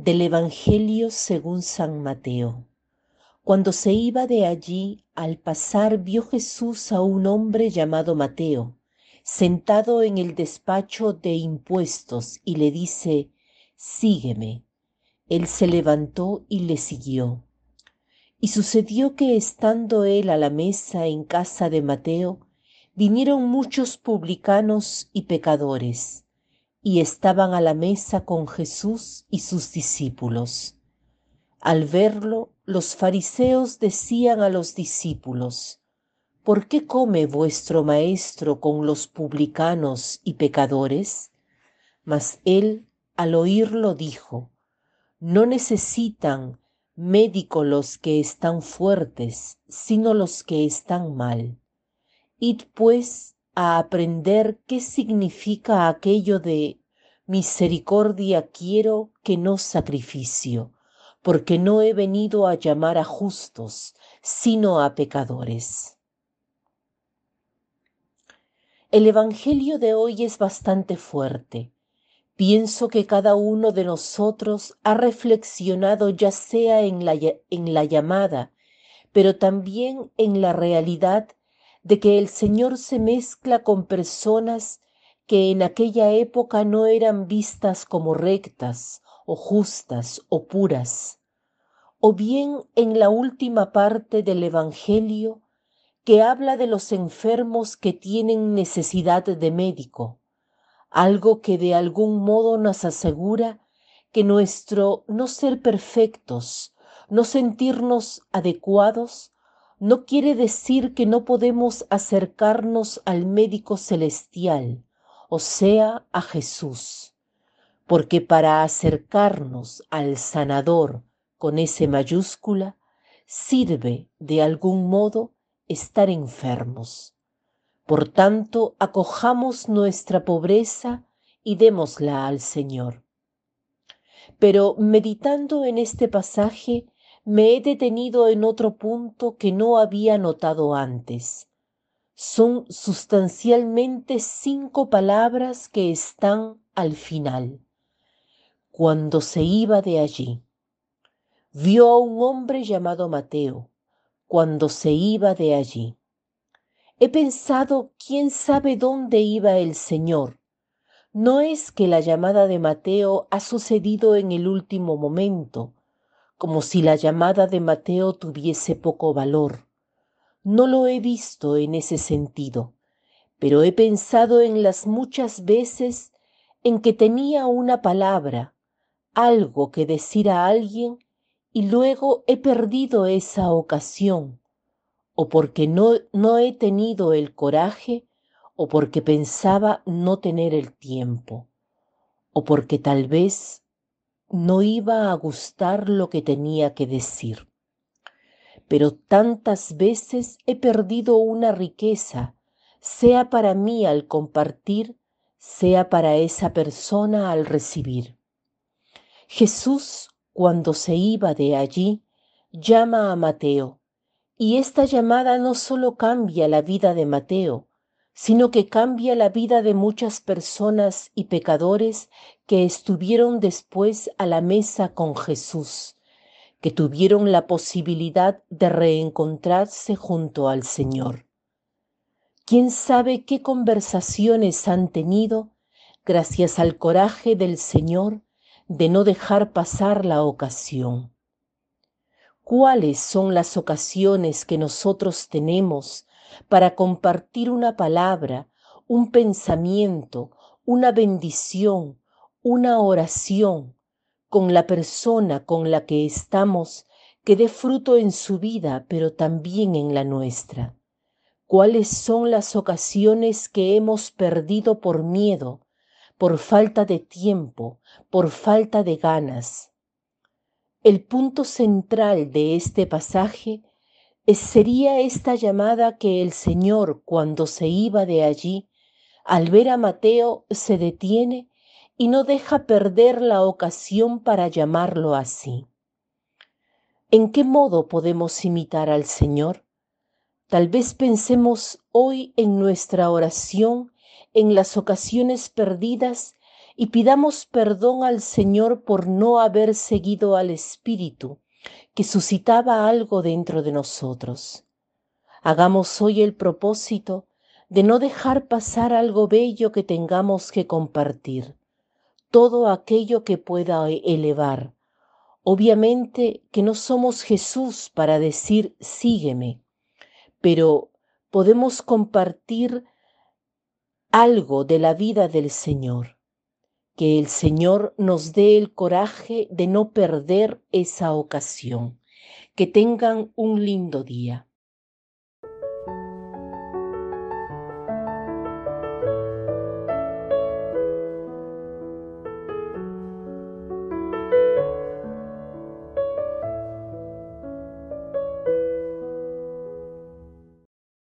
Del Evangelio según San Mateo. Cuando se iba de allí, al pasar vio Jesús a un hombre llamado Mateo, sentado en el despacho de impuestos, y le dice, Sígueme. Él se levantó y le siguió. Y sucedió que estando él a la mesa en casa de Mateo, vinieron muchos publicanos y pecadores, y estaban a la mesa con Jesús y sus discípulos. Al verlo, los fariseos decían a los discípulos, ¿por qué come vuestro maestro con los publicanos y pecadores? Mas él, al oírlo, dijo, no necesitan médico los que están fuertes, sino los que están mal. Id pues a aprender qué significa aquello de misericordia quiero que no sacrificio, porque no he venido a llamar a justos, sino a pecadores. El Evangelio de hoy es bastante fuerte. Pienso que cada uno de nosotros ha reflexionado ya sea en la, en la llamada, pero también en la realidad de que el Señor se mezcla con personas que en aquella época no eran vistas como rectas o justas o puras, o bien en la última parte del Evangelio que habla de los enfermos que tienen necesidad de médico, algo que de algún modo nos asegura que nuestro no ser perfectos, no sentirnos adecuados, no quiere decir que no podemos acercarnos al médico celestial, o sea, a Jesús, porque para acercarnos al sanador con ese mayúscula, sirve de algún modo estar enfermos. Por tanto, acojamos nuestra pobreza y démosla al Señor. Pero meditando en este pasaje, me he detenido en otro punto que no había notado antes son sustancialmente cinco palabras que están al final. Cuando se iba de allí, vio a un hombre llamado Mateo, cuando se iba de allí. He pensado, quién sabe dónde iba el Señor. No es que la llamada de Mateo ha sucedido en el último momento, como si la llamada de Mateo tuviese poco valor. No lo he visto en ese sentido, pero he pensado en las muchas veces en que tenía una palabra, algo que decir a alguien y luego he perdido esa ocasión, o porque no, no he tenido el coraje, o porque pensaba no tener el tiempo, o porque tal vez no iba a gustar lo que tenía que decir pero tantas veces he perdido una riqueza, sea para mí al compartir, sea para esa persona al recibir. Jesús, cuando se iba de allí, llama a Mateo, y esta llamada no solo cambia la vida de Mateo, sino que cambia la vida de muchas personas y pecadores que estuvieron después a la mesa con Jesús que tuvieron la posibilidad de reencontrarse junto al Señor. ¿Quién sabe qué conversaciones han tenido gracias al coraje del Señor de no dejar pasar la ocasión? ¿Cuáles son las ocasiones que nosotros tenemos para compartir una palabra, un pensamiento, una bendición, una oración, con la persona con la que estamos que dé fruto en su vida, pero también en la nuestra. ¿Cuáles son las ocasiones que hemos perdido por miedo, por falta de tiempo, por falta de ganas? El punto central de este pasaje sería esta llamada que el Señor, cuando se iba de allí, al ver a Mateo, se detiene y no deja perder la ocasión para llamarlo así. ¿En qué modo podemos imitar al Señor? Tal vez pensemos hoy en nuestra oración, en las ocasiones perdidas y pidamos perdón al Señor por no haber seguido al Espíritu que suscitaba algo dentro de nosotros. Hagamos hoy el propósito de no dejar pasar algo bello que tengamos que compartir, todo aquello que pueda elevar. Obviamente que no somos Jesús para decir sígueme, pero podemos compartir algo de la vida del Señor. Que el Señor nos dé el coraje de no perder esa ocasión. Que tengan un lindo día.